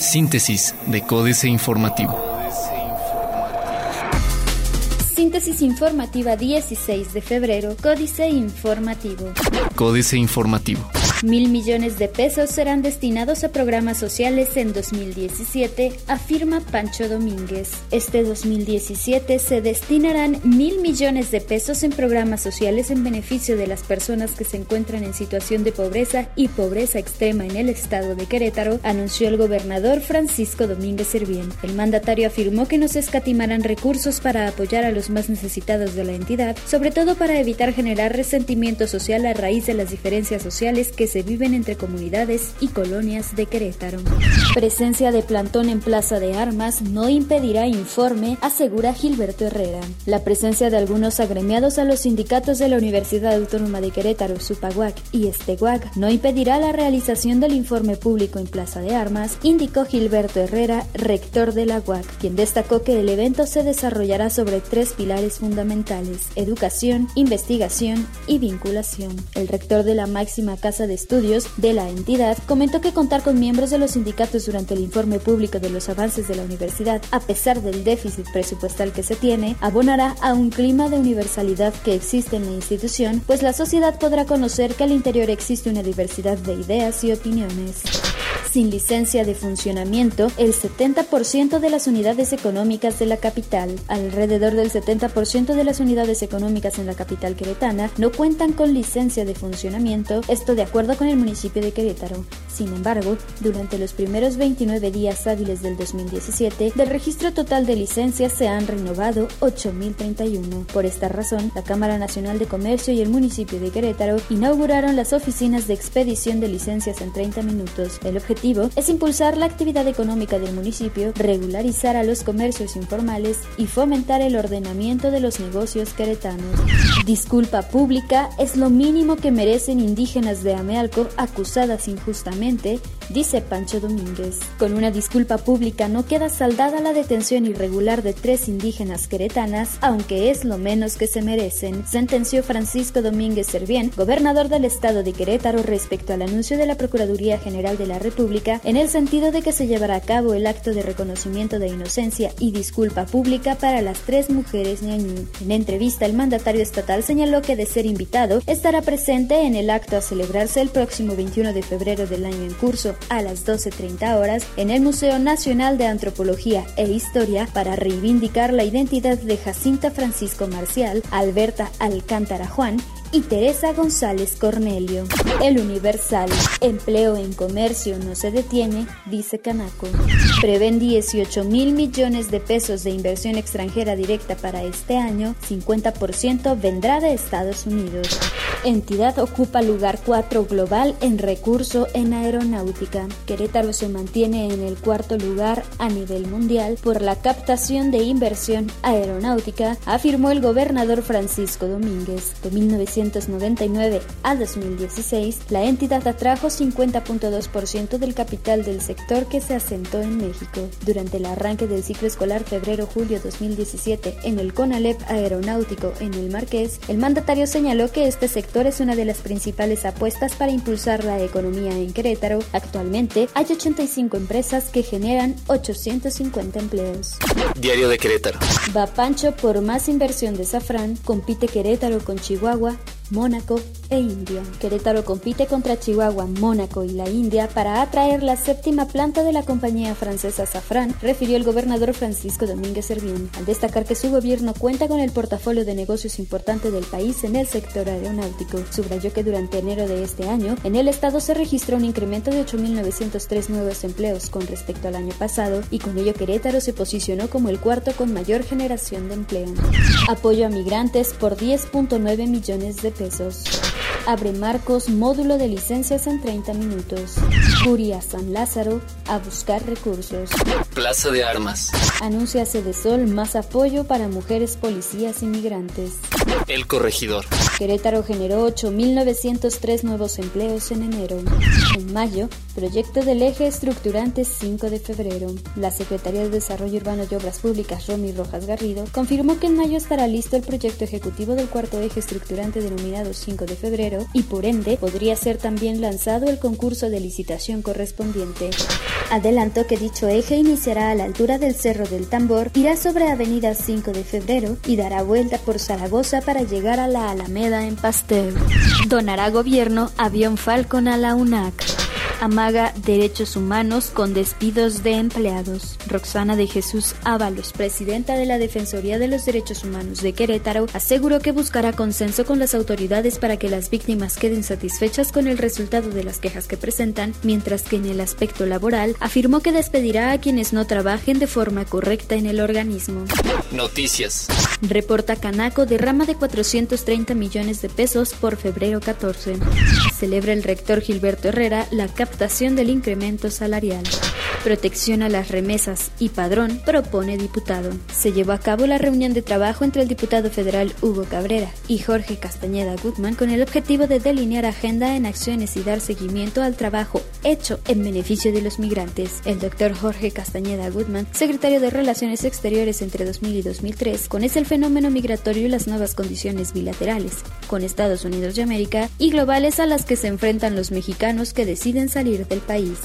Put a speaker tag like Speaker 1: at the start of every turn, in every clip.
Speaker 1: Síntesis de Códice Informativo.
Speaker 2: Síntesis informativa 16 de febrero, Códice Informativo.
Speaker 1: Códice Informativo.
Speaker 2: Mil millones de pesos serán destinados a programas sociales en 2017, afirma Pancho Domínguez. Este 2017 se destinarán mil millones de pesos en programas sociales en beneficio de las personas que se encuentran en situación de pobreza y pobreza extrema en el estado de Querétaro, anunció el gobernador Francisco Domínguez Servién. El mandatario afirmó que no se escatimarán recursos para apoyar a los más necesitados de la entidad, sobre todo para evitar generar resentimiento social a raíz de las diferencias sociales que se viven entre comunidades y colonias de Querétaro. Presencia de plantón en Plaza de Armas no impedirá informe, asegura Gilberto Herrera. La presencia de algunos agremiados a los sindicatos de la Universidad Autónoma de Querétaro, Supaguac y Esteguac no impedirá la realización del informe público en Plaza de Armas, indicó Gilberto Herrera, rector de la UAC, quien destacó que el evento se desarrollará sobre tres pilares fundamentales, educación, investigación y vinculación. El rector de la máxima casa de estudios de la entidad comentó que contar con miembros de los sindicatos durante el informe público de los avances de la universidad, a pesar del déficit presupuestal que se tiene, abonará a un clima de universalidad que existe en la institución, pues la sociedad podrá conocer que al interior existe una diversidad de ideas y opiniones sin licencia de funcionamiento el 70% de las unidades económicas de la capital. Alrededor del 70% de las unidades económicas en la capital queretana no cuentan con licencia de funcionamiento, esto de acuerdo con el municipio de Querétaro. Sin embargo, durante los primeros 29 días hábiles del 2017, del registro total de licencias se han renovado 8.031. Por esta razón, la Cámara Nacional de Comercio y el municipio de Querétaro inauguraron las oficinas de expedición de licencias en 30 minutos. El objetivo es impulsar la actividad económica del municipio, regularizar a los comercios informales y fomentar el ordenamiento de los negocios queretanos. Disculpa pública es lo mínimo que merecen indígenas de Amealco acusadas injustamente, actualmente dice Pancho Domínguez. Con una disculpa pública no queda saldada la detención irregular de tres indígenas queretanas, aunque es lo menos que se merecen, sentenció Francisco Domínguez Servién, gobernador del estado de Querétaro, respecto al anuncio de la Procuraduría General de la República en el sentido de que se llevará a cabo el acto de reconocimiento de inocencia y disculpa pública para las tres mujeres ñañú. En entrevista, el mandatario estatal señaló que de ser invitado, estará presente en el acto a celebrarse el próximo 21 de febrero del año en curso a las 12.30 horas en el Museo Nacional de Antropología e Historia para reivindicar la identidad de Jacinta Francisco Marcial, Alberta Alcántara Juan y Teresa González Cornelio. El Universal. Empleo en comercio no se detiene, dice Canaco. Prevén 18 mil millones de pesos de inversión extranjera directa para este año, 50% vendrá de Estados Unidos. Entidad ocupa lugar 4 global en recurso en aeronáutica. Querétaro se mantiene en el cuarto lugar a nivel mundial por la captación de inversión aeronáutica, afirmó el gobernador Francisco Domínguez. De 1999 a 2016, la entidad atrajo 50.2% del capital del sector que se asentó en México. Durante el arranque del ciclo escolar febrero-julio 2017 en el CONALEP aeronáutico en el Marqués, el mandatario señaló que este sector es una de las principales apuestas para impulsar la economía en Querétaro. Actualmente hay 85 empresas que generan 850 empleos.
Speaker 1: Diario de Querétaro.
Speaker 2: Va Pancho por más inversión de Safran, compite Querétaro con Chihuahua, Mónaco e India. Querétaro compite contra Chihuahua, Mónaco y la India para atraer la séptima planta de la compañía francesa Safran, refirió el gobernador Francisco Domínguez Servién, al destacar que su gobierno cuenta con el portafolio de negocios importante del país en el sector aeronáutico. Subrayó que durante enero de este año, en el estado se registró un incremento de 8.903 nuevos empleos con respecto al año pasado y con ello Querétaro se posicionó como el cuarto con mayor generación de empleo. Apoyo a migrantes por 10.9 millones de Abre Marcos módulo de licencias en 30 minutos. Curia San Lázaro a buscar recursos.
Speaker 1: Plaza de Armas.
Speaker 2: Anuncia Sol más apoyo para mujeres policías inmigrantes.
Speaker 1: El corregidor.
Speaker 2: Querétaro generó 8.903 nuevos empleos en enero. En mayo, proyecto del eje estructurante 5 de febrero. La Secretaría de Desarrollo Urbano y Obras Públicas, Romy Rojas Garrido, confirmó que en mayo estará listo el proyecto ejecutivo del cuarto eje estructurante denominado 5 de febrero y por ende podría ser también lanzado el concurso de licitación correspondiente. Adelanto que dicho eje iniciará a la altura del Cerro del Tambor, irá sobre Avenida 5 de Febrero y dará vuelta por Zaragoza para llegar a la Alameda en Pastel. Donará gobierno avión Falcon a la UNAC amaga derechos humanos con despidos de empleados. Roxana de Jesús Ábalos, presidenta de la Defensoría de los Derechos Humanos de Querétaro, aseguró que buscará consenso con las autoridades para que las víctimas queden satisfechas con el resultado de las quejas que presentan, mientras que en el aspecto laboral afirmó que despedirá a quienes no trabajen de forma correcta en el organismo.
Speaker 1: Noticias.
Speaker 2: Reporta Canaco derrama de 430 millones de pesos por febrero 14. Celebra el rector Gilberto Herrera la captación del incremento salarial. Protección a las remesas y padrón propone diputado. Se llevó a cabo la reunión de trabajo entre el diputado federal Hugo Cabrera y Jorge Castañeda Gutman con el objetivo de delinear agenda en acciones y dar seguimiento al trabajo hecho en beneficio de los migrantes. El doctor Jorge Castañeda Gutman, secretario de Relaciones Exteriores entre 2000 y 2003, con el fenómeno migratorio y las nuevas condiciones bilaterales con Estados Unidos de América y globales a las que se enfrentan los mexicanos que deciden salir del país.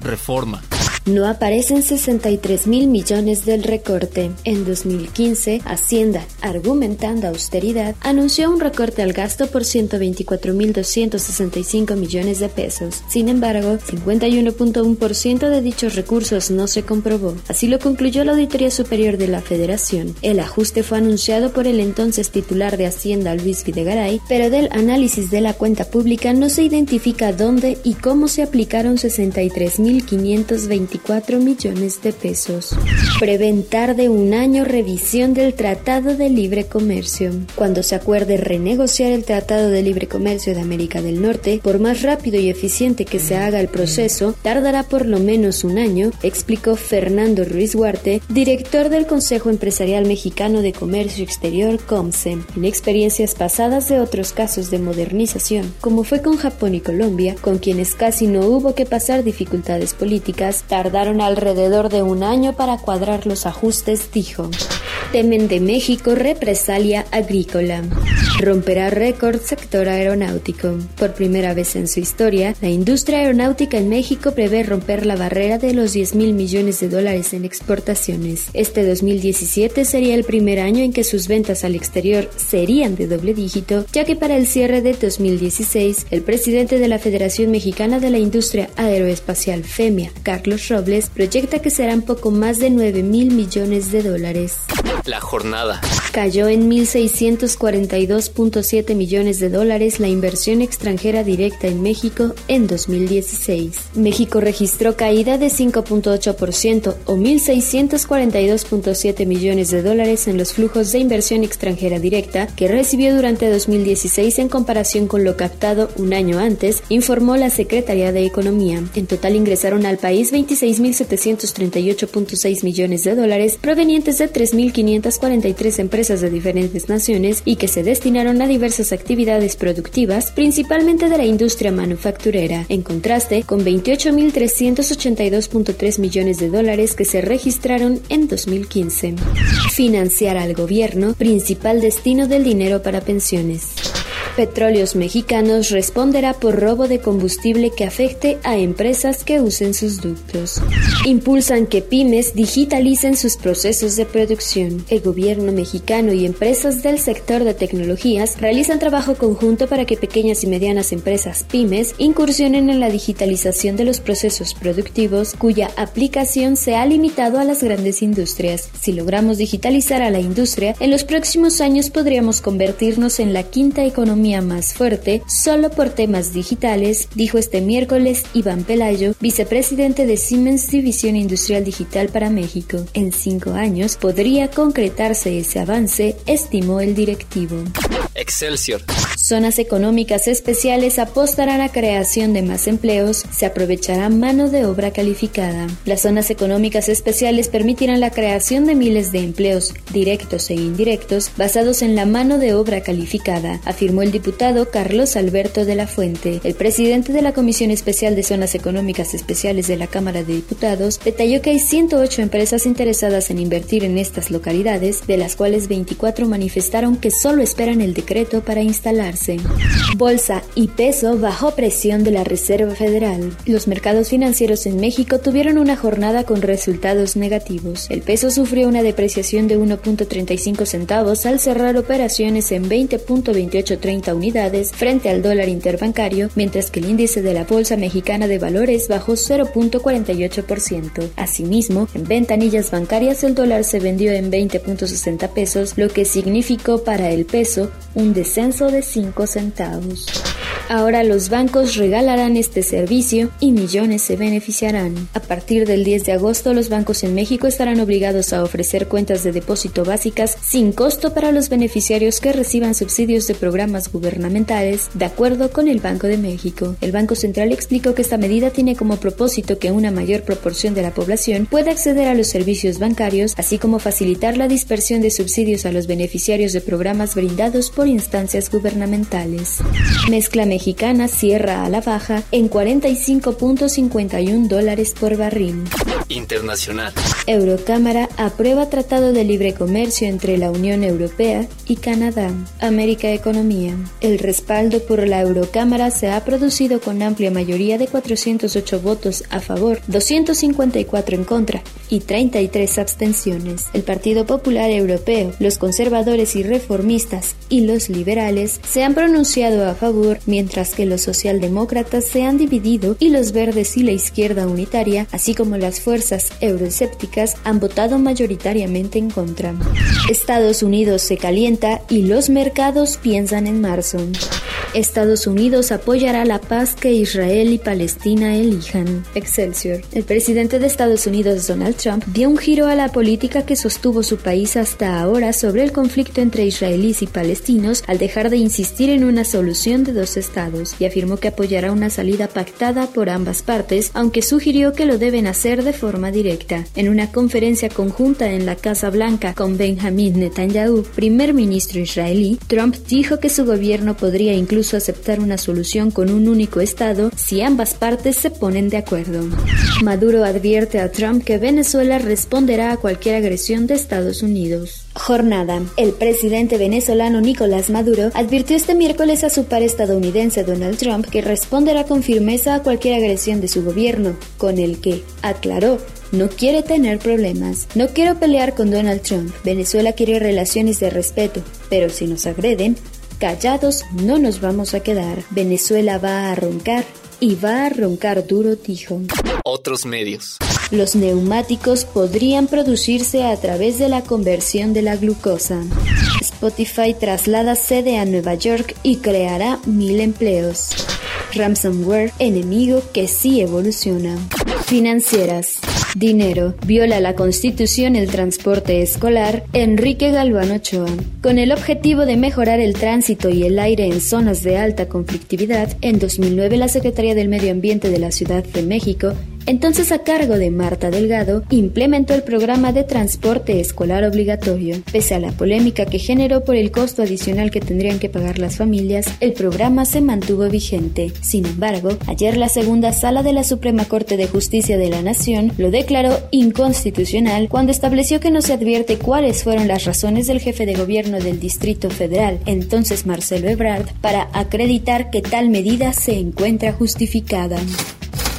Speaker 1: Reforma
Speaker 2: no aparecen 63 mil millones del recorte. En 2015, Hacienda, argumentando austeridad, anunció un recorte al gasto por 124.265 millones de pesos. Sin embargo, 51.1% de dichos recursos no se comprobó. Así lo concluyó la Auditoría Superior de la Federación. El ajuste fue anunciado por el entonces titular de Hacienda, Luis Videgaray, pero del análisis de la cuenta pública no se identifica dónde y cómo se aplicaron 63.520 24 millones de pesos. Preventar de un año revisión del Tratado de Libre Comercio. Cuando se acuerde renegociar el Tratado de Libre Comercio de América del Norte, por más rápido y eficiente que se haga el proceso, tardará por lo menos un año, explicó Fernando Ruiz Huarte, director del Consejo Empresarial Mexicano de Comercio Exterior, COMSE, en experiencias pasadas de otros casos de modernización, como fue con Japón y Colombia, con quienes casi no hubo que pasar dificultades políticas, Tardaron alrededor de un año para cuadrar los ajustes, dijo. Temen de México represalia agrícola. Romperá récord sector aeronáutico. Por primera vez en su historia, la industria aeronáutica en México prevé romper la barrera de los 10 mil millones de dólares en exportaciones. Este 2017 sería el primer año en que sus ventas al exterior serían de doble dígito, ya que para el cierre de 2016, el presidente de la Federación Mexicana de la Industria Aeroespacial FEMIA, Carlos Robles, proyecta que serán poco más de 9 mil millones de dólares.
Speaker 1: La jornada.
Speaker 2: Cayó en 1.642.7 millones de dólares la inversión extranjera directa en México en 2016. México registró caída de 5.8% o 1.642.7 millones de dólares en los flujos de inversión extranjera directa que recibió durante 2016 en comparación con lo captado un año antes, informó la Secretaría de Economía. En total ingresaron al país 26.738.6 millones de dólares provenientes de 3.500 543 empresas de diferentes naciones y que se destinaron a diversas actividades productivas, principalmente de la industria manufacturera, en contraste con 28.382.3 millones de dólares que se registraron en 2015. Financiar al gobierno, principal destino del dinero para pensiones. Petróleos Mexicanos responderá por robo de combustible que afecte a empresas que usen sus ductos. Impulsan que pymes digitalicen sus procesos de producción. El gobierno mexicano y empresas del sector de tecnologías realizan trabajo conjunto para que pequeñas y medianas empresas pymes incursionen en la digitalización de los procesos productivos cuya aplicación se ha limitado a las grandes industrias. Si logramos digitalizar a la industria, en los próximos años podríamos convertirnos en la quinta economía más fuerte solo por temas digitales, dijo este miércoles Iván Pelayo, vicepresidente de Siemens División Industrial Digital para México. En cinco años podría concretarse ese avance, estimó el directivo.
Speaker 1: Excelsior.
Speaker 2: Zonas económicas especiales apostarán a creación de más empleos, se aprovechará mano de obra calificada. Las zonas económicas especiales permitirán la creación de miles de empleos, directos e indirectos, basados en la mano de obra calificada, afirmó el diputado Carlos Alberto de la Fuente. El presidente de la Comisión Especial de Zonas Económicas Especiales de la Cámara de Diputados detalló que hay 108 empresas interesadas en invertir en estas localidades, de las cuales 24 manifestaron que solo esperan el para instalarse. Bolsa y peso bajo presión de la Reserva Federal. Los mercados financieros en México tuvieron una jornada con resultados negativos. El peso sufrió una depreciación de 1.35 centavos al cerrar operaciones en 20.2830 unidades frente al dólar interbancario, mientras que el índice de la Bolsa Mexicana de Valores bajó 0.48%. Asimismo, en ventanillas bancarias el dólar se vendió en 20.60 pesos, lo que significó para el peso un descenso de 5 centavos. Ahora los bancos regalarán este servicio y millones se beneficiarán. A partir del 10 de agosto, los bancos en México estarán obligados a ofrecer cuentas de depósito básicas sin costo para los beneficiarios que reciban subsidios de programas gubernamentales, de acuerdo con el Banco de México. El Banco Central explicó que esta medida tiene como propósito que una mayor proporción de la población pueda acceder a los servicios bancarios, así como facilitar la dispersión de subsidios a los beneficiarios de programas brindados por instancias gubernamentales. Mezcla mexicana cierra a la baja en 45.51 dólares por barril.
Speaker 1: Internacional.
Speaker 2: Eurocámara aprueba Tratado de Libre Comercio entre la Unión Europea y Canadá. América Economía. El respaldo por la Eurocámara se ha producido con amplia mayoría de 408 votos a favor, 254 en contra y 33 abstenciones. El Partido Popular Europeo, los conservadores y reformistas y los liberales se han pronunciado a favor, mientras que los socialdemócratas se han dividido y los verdes y la izquierda unitaria, así como las fuerzas euroescépticas, han votado mayoritariamente en contra. Estados Unidos se calienta y los mercados piensan en marzo. Estados Unidos apoyará la paz que Israel y Palestina elijan. Excelsior. El presidente de Estados Unidos, Donald Trump, dio un giro a la política que sostuvo su país hasta ahora sobre el conflicto entre israelíes y palestinos al dejar de insistir en una solución de dos estados y afirmó que apoyará una salida pactada por ambas partes, aunque sugirió que lo deben hacer de forma directa. En una conferencia conjunta en la Casa Blanca con Benjamin Netanyahu, primer ministro israelí, Trump dijo que su gobierno podría incluso aceptar una solución con un único Estado si ambas partes se ponen de acuerdo. Maduro advierte a Trump que Venezuela responderá a cualquier agresión de Estados Unidos. Jornada. El presidente venezolano Nicolás Maduro advirtió este miércoles a su par estadounidense Donald Trump que responderá con firmeza a cualquier agresión de su gobierno, con el que, aclaró, no quiere tener problemas. No quiero pelear con Donald Trump. Venezuela quiere relaciones de respeto, pero si nos agreden, Callados no nos vamos a quedar. Venezuela va a roncar y va a roncar duro, dijo.
Speaker 1: Otros medios.
Speaker 2: Los neumáticos podrían producirse a través de la conversión de la glucosa. Spotify traslada sede a Nueva York y creará mil empleos. Ransomware, enemigo que sí evoluciona. Financieras. Dinero. Viola la Constitución el transporte escolar. Enrique Galván Ochoa. Con el objetivo de mejorar el tránsito y el aire en zonas de alta conflictividad, en 2009 la Secretaría del Medio Ambiente de la Ciudad de México entonces a cargo de Marta Delgado, implementó el programa de transporte escolar obligatorio. Pese a la polémica que generó por el costo adicional que tendrían que pagar las familias, el programa se mantuvo vigente. Sin embargo, ayer la segunda sala de la Suprema Corte de Justicia de la Nación lo declaró inconstitucional cuando estableció que no se advierte cuáles fueron las razones del jefe de gobierno del Distrito Federal, entonces Marcelo Ebrard, para acreditar que tal medida se encuentra justificada.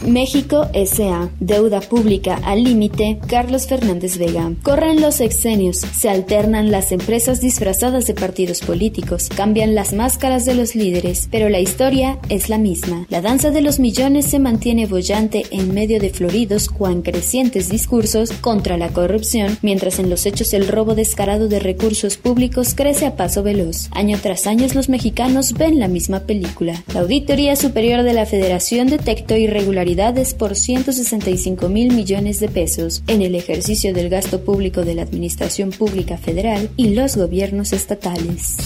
Speaker 2: México S.A. Deuda pública al límite. Carlos Fernández Vega. Corren los sexenios, se alternan las empresas disfrazadas de partidos políticos, cambian las máscaras de los líderes, pero la historia es la misma. La danza de los millones se mantiene bollante en medio de floridos cuan crecientes discursos contra la corrupción, mientras en los hechos el robo descarado de recursos públicos crece a paso veloz. Año tras año los mexicanos ven la misma película. La Auditoría Superior de la Federación detectó irregularidades por 165 mil millones de pesos en el ejercicio del gasto público de la Administración Pública Federal y los gobiernos estatales.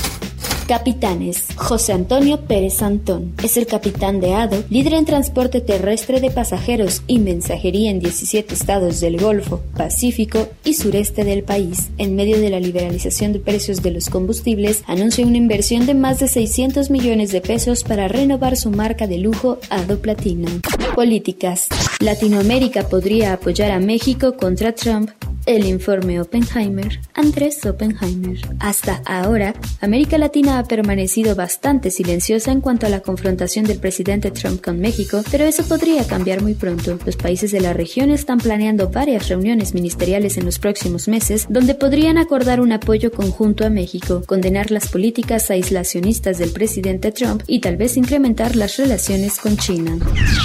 Speaker 2: Capitanes. José Antonio Pérez Antón es el capitán de ADO, líder en transporte terrestre de pasajeros y mensajería en 17 estados del Golfo, Pacífico y sureste del país. En medio de la liberalización de precios de los combustibles, anuncia una inversión de más de 600 millones de pesos para renovar su marca de lujo ADO Platinum. Políticas. Latinoamérica podría apoyar a México contra Trump el informe Oppenheimer, Andrés Oppenheimer. Hasta ahora, América Latina ha permanecido bastante silenciosa en cuanto a la confrontación del presidente Trump con México, pero eso podría cambiar muy pronto. Los países de la región están planeando varias reuniones ministeriales en los próximos meses donde podrían acordar un apoyo conjunto a México, condenar las políticas aislacionistas del presidente Trump y tal vez incrementar las relaciones con China.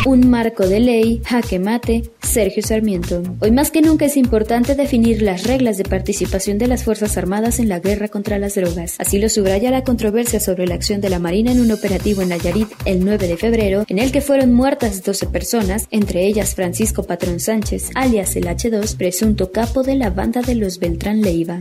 Speaker 2: Un marco de ley, jaque mate, Sergio Sarmiento. Hoy más que nunca es importante definir definir las reglas de participación de las Fuerzas Armadas en la guerra contra las drogas. Así lo subraya la controversia sobre la acción de la Marina en un operativo en Nayarit el 9 de febrero, en el que fueron muertas 12 personas, entre ellas Francisco Patrón Sánchez, alias el H2, presunto capo de la banda de los Beltrán Leiva.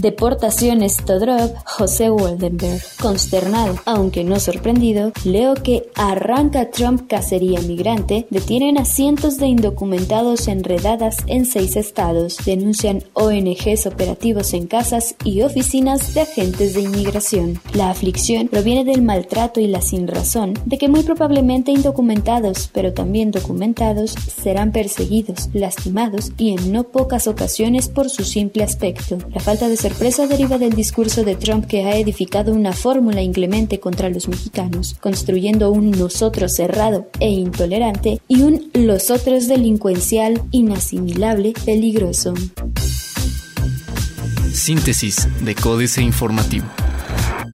Speaker 2: Deportaciones Todrov, José Waldenberg. Consternado, aunque no sorprendido, leo que arranca Trump cacería migrante, detienen a cientos de indocumentados enredadas en seis estados, denuncian ONGs operativos en casas y oficinas de agentes de inmigración. La aflicción proviene del maltrato y la sinrazón de que muy probablemente indocumentados, pero también documentados, serán perseguidos, lastimados y en no pocas ocasiones por su simple aspecto. La falta de sorpresa deriva del discurso de Trump que ha edificado una fórmula inclemente contra los mexicanos, construyendo un nosotros cerrado e intolerante y un los otros delincuencial, inasimilable, peligroso.
Speaker 1: Síntesis de Códice Informativo.